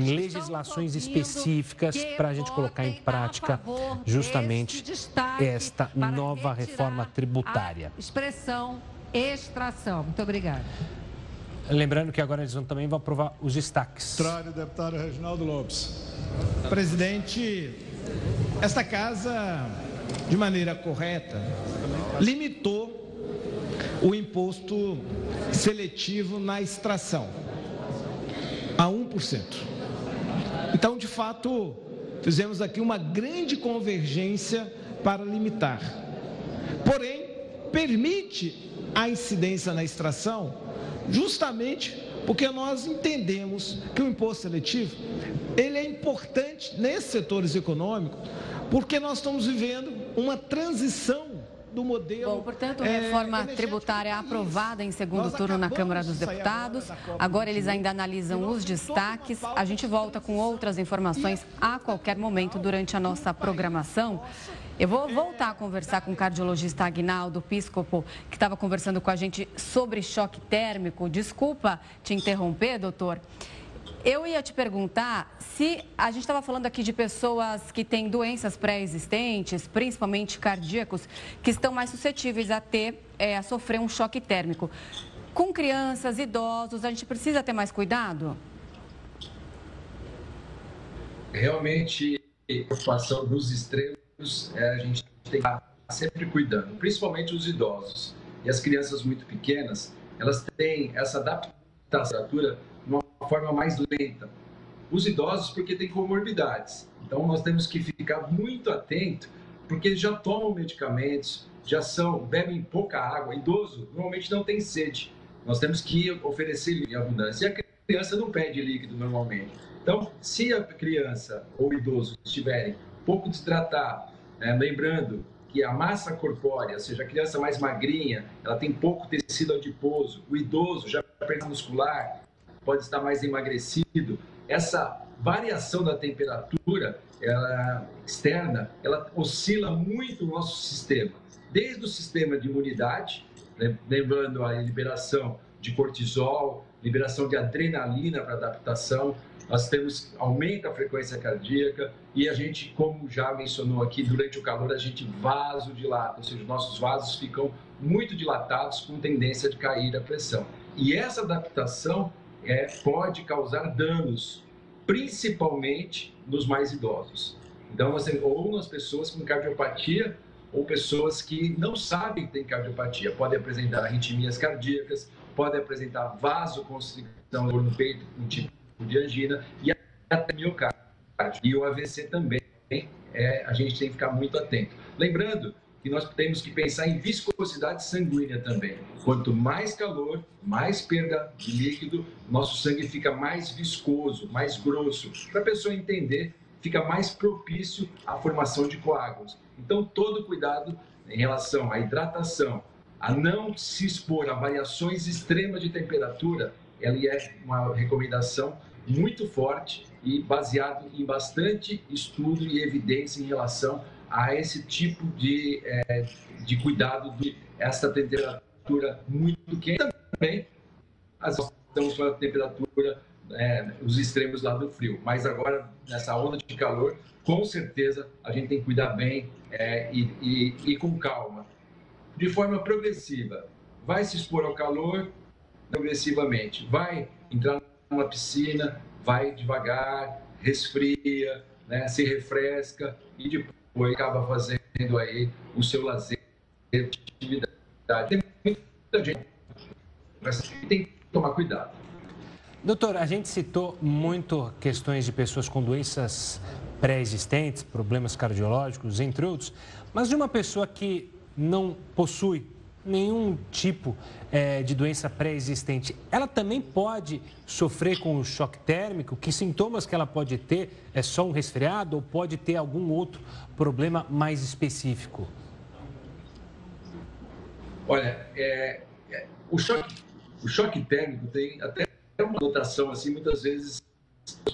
legislações específicas para a gente colocar em prática justamente esta nova reforma tributária. Expressão extração. Muito obrigada. Lembrando que agora eles vão, também vão aprovar os destaques. Contrário, deputado Reginaldo Lopes. Presidente, esta casa, de maneira correta, limitou o imposto seletivo na extração a 1%. Então, de fato, fizemos aqui uma grande convergência para limitar. Porém, permite a incidência na extração, justamente porque nós entendemos que o imposto seletivo ele é importante nesses setores econômicos, porque nós estamos vivendo uma transição do modelo. Bom, portanto, é, reforma é, tributária aprovada em segundo turno na Câmara dos Deputados. Agora eles ainda analisam os destaques. A gente volta com outras informações a qualquer momento durante a nossa programação. Eu vou voltar a conversar com o cardiologista Agnaldo Piscopo, que estava conversando com a gente sobre choque térmico. Desculpa te interromper, doutor. Eu ia te perguntar se a gente estava falando aqui de pessoas que têm doenças pré-existentes, principalmente cardíacos, que estão mais suscetíveis a ter, é, a sofrer um choque térmico. Com crianças, idosos, a gente precisa ter mais cuidado? Realmente, a preocupação dos extremos é, a gente tem que estar sempre cuidando, principalmente os idosos. E as crianças muito pequenas, elas têm essa adaptação de uma forma mais lenta. Os idosos, porque têm comorbidades. Então, nós temos que ficar muito atento, porque eles já tomam medicamentos, já são, bebem pouca água. Idoso normalmente não tem sede. Nós temos que oferecer em abundância. E a criança não pede líquido normalmente. Então, se a criança ou idoso estiverem pouco desidratado, é, lembrando que a massa corpórea, ou seja, a criança mais magrinha, ela tem pouco tecido adiposo, o idoso já perda muscular pode estar mais emagrecido. Essa variação da temperatura ela, externa, ela oscila muito no nosso sistema, desde o sistema de imunidade, lembrando a liberação de cortisol, liberação de adrenalina para adaptação, nós temos aumenta a frequência cardíaca e a gente, como já mencionou aqui, durante o calor a gente vasodilata, ou seja, nossos vasos ficam muito dilatados com tendência de cair a pressão. E essa adaptação é, pode causar danos, principalmente nos mais idosos. Então, você, ou nas pessoas com cardiopatia ou pessoas que não sabem que têm cardiopatia. Podem apresentar arritmias cardíacas, podem apresentar vasoconstricção no peito, um tipo de angina e até miocárdio. E o AVC também, é, a gente tem que ficar muito atento. Lembrando que nós temos que pensar em viscosidade sanguínea também. Quanto mais calor, mais perda de líquido, nosso sangue fica mais viscoso, mais grosso. Para a pessoa entender, fica mais propício à formação de coágulos. Então, todo cuidado em relação à hidratação, a não se expor a variações extremas de temperatura, ela é uma recomendação muito forte e baseado em bastante estudo e evidência em relação a esse tipo de, é, de cuidado de essa temperatura muito quente. Também as estamos com a temperatura é, os extremos lá do frio. Mas agora nessa onda de calor com certeza a gente tem que cuidar bem é, e, e, e com calma. De forma progressiva. Vai se expor ao calor progressivamente, vai entrar numa piscina, vai devagar, resfria, né, se refresca e depois acaba fazendo aí o seu lazer, atividade. Tem muita gente, mas tem que tomar cuidado. Doutor, a gente citou muito questões de pessoas com doenças pré-existentes, problemas cardiológicos, entre outros, mas de uma pessoa que não possui nenhum tipo é, de doença pré-existente, ela também pode sofrer com o choque térmico? Que sintomas que ela pode ter? É só um resfriado ou pode ter algum outro problema mais específico? Olha, é, é, o, choque, o choque térmico tem até uma notação assim, muitas vezes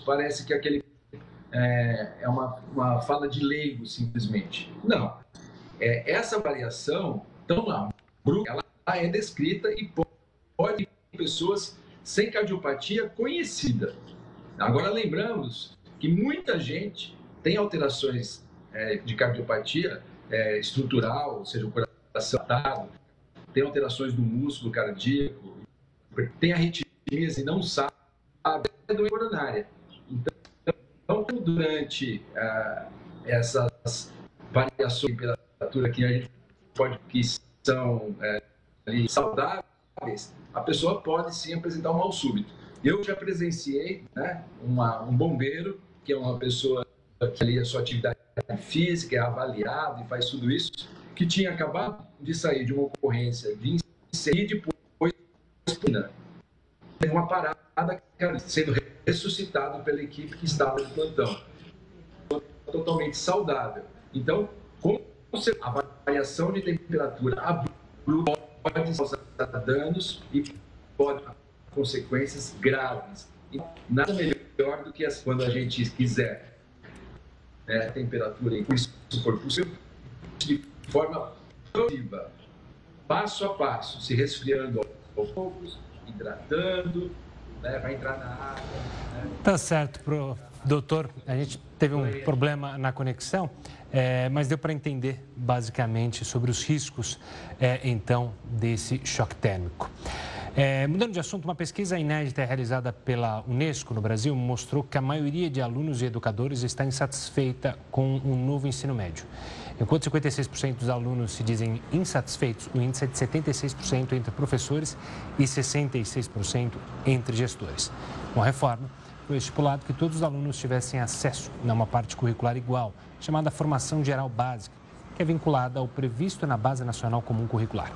parece que aquele é, é uma, uma fala de leigo simplesmente. Não. É, essa variação tão abrupta, ela é descrita e pode pessoas sem cardiopatia conhecida. Agora lembramos que muita gente tem alterações é, de cardiopatia é, estrutural, ou seja, o coração atado, tem alterações do músculo cardíaco, tem arritmia e não sabe é doença coronária. Então, durante ah, essas variações de temperatura que a gente pode que são é, saudáveis, a pessoa pode sim apresentar um mal súbito. Eu já presenciei né, uma, um bombeiro, que é uma pessoa que ali a sua atividade física é avaliada e faz tudo isso, que tinha acabado de sair de uma ocorrência de incêndio e depois teve uma parada sendo ressuscitado pela equipe que estava no plantão. Totalmente saudável. Então, com a variação de temperatura abrupta pode causar danos e pode ter consequências graves. E nada melhor do que as, quando a gente quiser né, temperatura, e isso for possível, de forma progressiva, passo a passo, se resfriando aos poucos, hidratando, né, vai entrar na água. Né? Tá certo, pro doutor. A gente teve um problema na conexão, é, mas deu para entender basicamente sobre os riscos, é, então, desse choque térmico. É, mudando de assunto, uma pesquisa inédita realizada pela Unesco no Brasil mostrou que a maioria de alunos e educadores está insatisfeita com o novo ensino médio. Enquanto 56% dos alunos se dizem insatisfeitos, o índice é de 76% entre professores e 66% entre gestores. Com a reforma, foi estipulado que todos os alunos tivessem acesso a uma parte curricular igual, chamada Formação Geral Básica, que é vinculada ao previsto na Base Nacional Comum Curricular.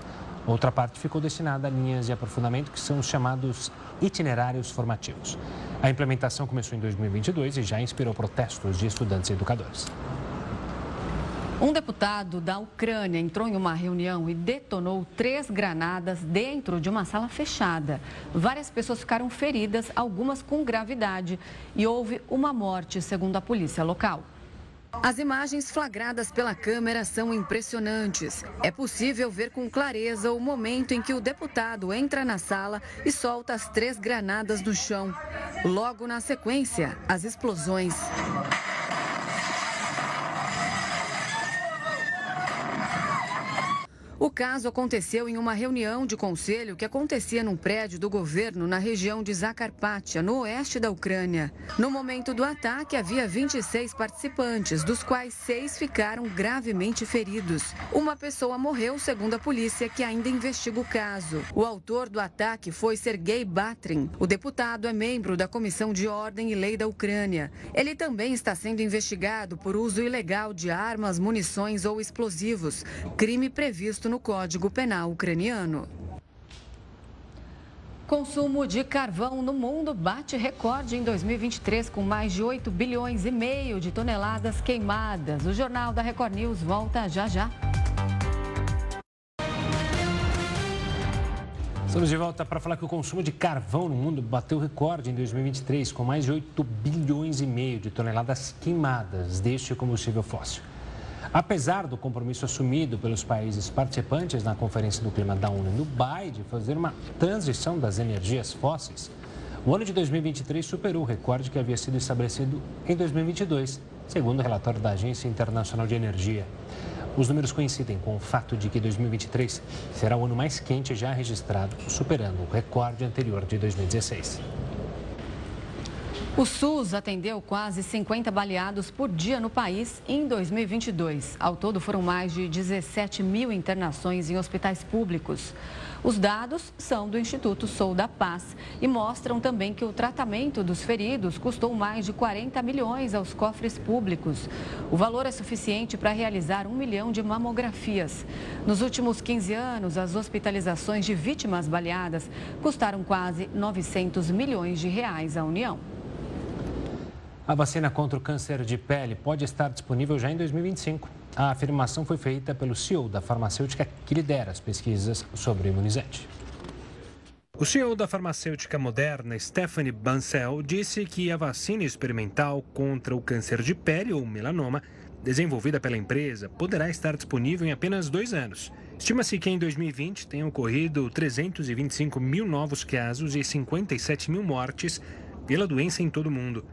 Outra parte ficou destinada a linhas de aprofundamento, que são os chamados itinerários formativos. A implementação começou em 2022 e já inspirou protestos de estudantes e educadores. Um deputado da Ucrânia entrou em uma reunião e detonou três granadas dentro de uma sala fechada. Várias pessoas ficaram feridas, algumas com gravidade, e houve uma morte, segundo a polícia local. As imagens flagradas pela câmera são impressionantes. É possível ver com clareza o momento em que o deputado entra na sala e solta as três granadas no chão. Logo na sequência, as explosões. O caso aconteceu em uma reunião de conselho que acontecia num prédio do governo na região de Zakarpattia, no oeste da Ucrânia. No momento do ataque, havia 26 participantes, dos quais seis ficaram gravemente feridos. Uma pessoa morreu, segundo a polícia, que ainda investiga o caso. O autor do ataque foi Sergei Batrin. O deputado é membro da Comissão de Ordem e Lei da Ucrânia. Ele também está sendo investigado por uso ilegal de armas, munições ou explosivos, crime previsto no Código Penal ucraniano. Consumo de carvão no mundo bate recorde em 2023 com mais de 8 bilhões e meio de toneladas queimadas. O Jornal da Record News volta já já. Estamos de volta para falar que o consumo de carvão no mundo bateu recorde em 2023, com mais de 8 bilhões e meio de toneladas queimadas deste combustível fóssil. Apesar do compromisso assumido pelos países participantes na Conferência do Clima da ONU em Dubai de fazer uma transição das energias fósseis, o ano de 2023 superou o recorde que havia sido estabelecido em 2022, segundo o relatório da Agência Internacional de Energia. Os números coincidem com o fato de que 2023 será o ano mais quente já registrado, superando o recorde anterior de 2016. O SUS atendeu quase 50 baleados por dia no país em 2022. Ao todo, foram mais de 17 mil internações em hospitais públicos. Os dados são do Instituto Sou da Paz e mostram também que o tratamento dos feridos custou mais de 40 milhões aos cofres públicos. O valor é suficiente para realizar um milhão de mamografias. Nos últimos 15 anos, as hospitalizações de vítimas baleadas custaram quase 900 milhões de reais à União. A vacina contra o câncer de pele pode estar disponível já em 2025. A afirmação foi feita pelo CEO da farmacêutica que lidera as pesquisas sobre o imunizante. O CEO da farmacêutica moderna, Stephanie Bancel, disse que a vacina experimental contra o câncer de pele ou melanoma, desenvolvida pela empresa, poderá estar disponível em apenas dois anos. Estima-se que em 2020 tenham ocorrido 325 mil novos casos e 57 mil mortes pela doença em todo o mundo.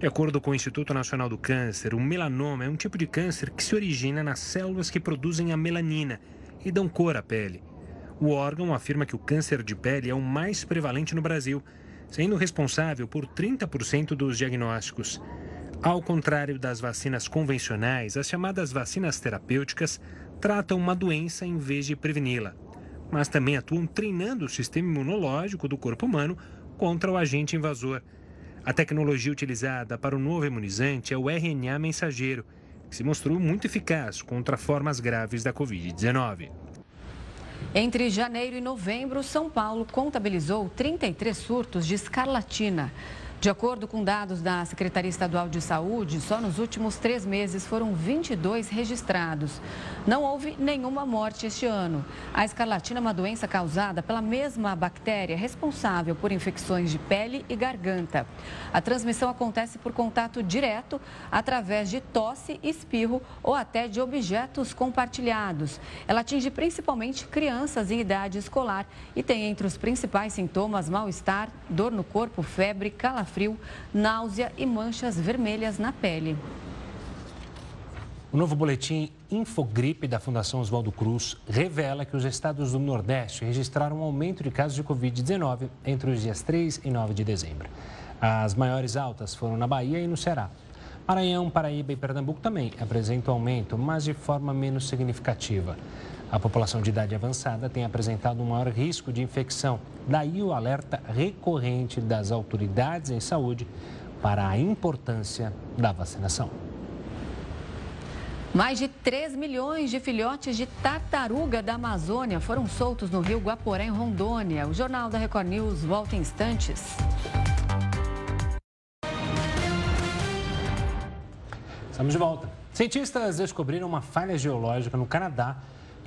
De acordo com o Instituto Nacional do Câncer, o melanoma é um tipo de câncer que se origina nas células que produzem a melanina e dão cor à pele. O órgão afirma que o câncer de pele é o mais prevalente no Brasil, sendo responsável por 30% dos diagnósticos. Ao contrário das vacinas convencionais, as chamadas vacinas terapêuticas tratam uma doença em vez de preveni-la, mas também atuam treinando o sistema imunológico do corpo humano contra o agente invasor. A tecnologia utilizada para o novo imunizante é o RNA mensageiro, que se mostrou muito eficaz contra formas graves da Covid-19. Entre janeiro e novembro, São Paulo contabilizou 33 surtos de escarlatina. De acordo com dados da Secretaria Estadual de Saúde, só nos últimos três meses foram 22 registrados. Não houve nenhuma morte este ano. A escarlatina é uma doença causada pela mesma bactéria responsável por infecções de pele e garganta. A transmissão acontece por contato direto através de tosse, espirro ou até de objetos compartilhados. Ela atinge principalmente crianças em idade escolar e tem entre os principais sintomas mal-estar, dor no corpo, febre, calafrio frio, náusea e manchas vermelhas na pele. O novo boletim Infogripe da Fundação Oswaldo Cruz revela que os estados do Nordeste registraram um aumento de casos de Covid-19 entre os dias 3 e 9 de dezembro. As maiores altas foram na Bahia e no Ceará. Maranhão, Paraíba e Pernambuco também apresentam aumento, mas de forma menos significativa. A população de idade avançada tem apresentado um maior risco de infecção. Daí o alerta recorrente das autoridades em saúde para a importância da vacinação. Mais de 3 milhões de filhotes de tartaruga da Amazônia foram soltos no rio Guaporé, em Rondônia. O Jornal da Record News volta em instantes. Estamos de volta. Cientistas descobriram uma falha geológica no Canadá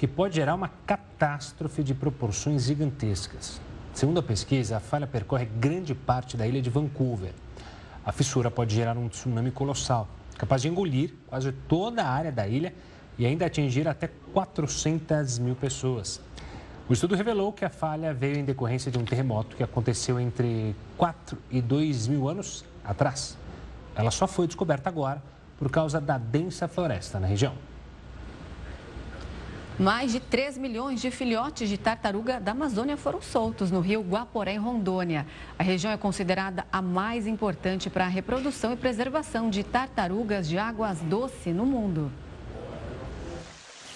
que pode gerar uma catástrofe de proporções gigantescas. Segundo a pesquisa, a falha percorre grande parte da ilha de Vancouver. A fissura pode gerar um tsunami colossal, capaz de engolir quase toda a área da ilha e ainda atingir até 400 mil pessoas. O estudo revelou que a falha veio em decorrência de um terremoto que aconteceu entre 4 e 2 mil anos atrás. Ela só foi descoberta agora por causa da densa floresta na região. Mais de 3 milhões de filhotes de tartaruga da Amazônia foram soltos no rio Guaporé, Rondônia. A região é considerada a mais importante para a reprodução e preservação de tartarugas de águas doces no mundo.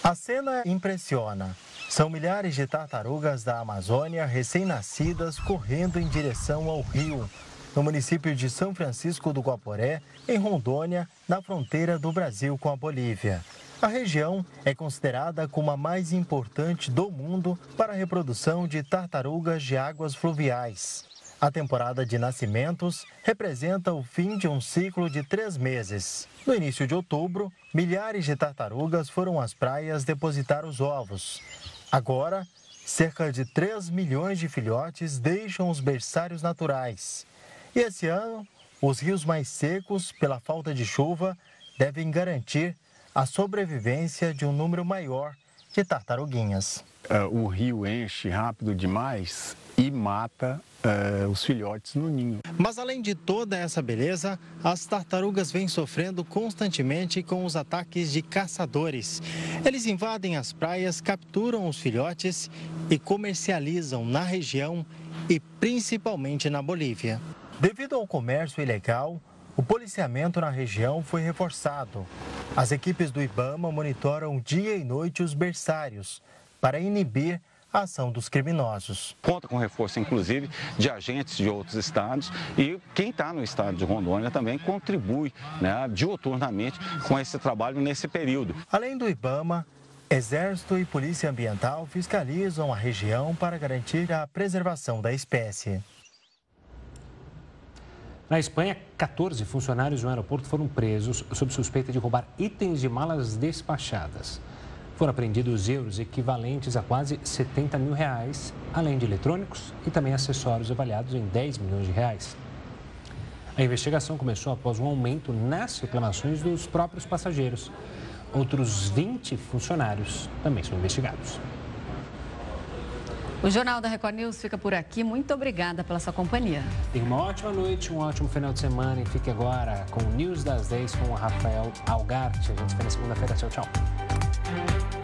A cena impressiona. São milhares de tartarugas da Amazônia recém-nascidas correndo em direção ao rio. No município de São Francisco do Guaporé, em Rondônia, na fronteira do Brasil com a Bolívia. A região é considerada como a mais importante do mundo para a reprodução de tartarugas de águas fluviais. A temporada de nascimentos representa o fim de um ciclo de três meses. No início de outubro, milhares de tartarugas foram às praias depositar os ovos. Agora, cerca de 3 milhões de filhotes deixam os berçários naturais. E esse ano, os rios mais secos, pela falta de chuva, devem garantir a sobrevivência de um número maior de tartaruguinhas. Uh, o rio enche rápido demais e mata uh, os filhotes no ninho. Mas além de toda essa beleza, as tartarugas vêm sofrendo constantemente com os ataques de caçadores. Eles invadem as praias, capturam os filhotes e comercializam na região e principalmente na Bolívia. Devido ao comércio ilegal, o policiamento na região foi reforçado. As equipes do Ibama monitoram dia e noite os berçários para inibir a ação dos criminosos. Conta com reforço, inclusive, de agentes de outros estados e quem está no estado de Rondônia também contribui né, diuturnamente com esse trabalho nesse período. Além do IBAMA, Exército e Polícia Ambiental fiscalizam a região para garantir a preservação da espécie. Na Espanha, 14 funcionários do aeroporto foram presos sob suspeita de roubar itens de malas despachadas. Foram apreendidos euros equivalentes a quase 70 mil reais, além de eletrônicos e também acessórios avaliados em 10 milhões de reais. A investigação começou após um aumento nas reclamações dos próprios passageiros. Outros 20 funcionários também são investigados. O Jornal da Record News fica por aqui. Muito obrigada pela sua companhia. Tenha uma ótima noite, um ótimo final de semana e fique agora com o News das 10 com o Rafael Algarte. A gente vê na segunda-feira. Tchau, tchau.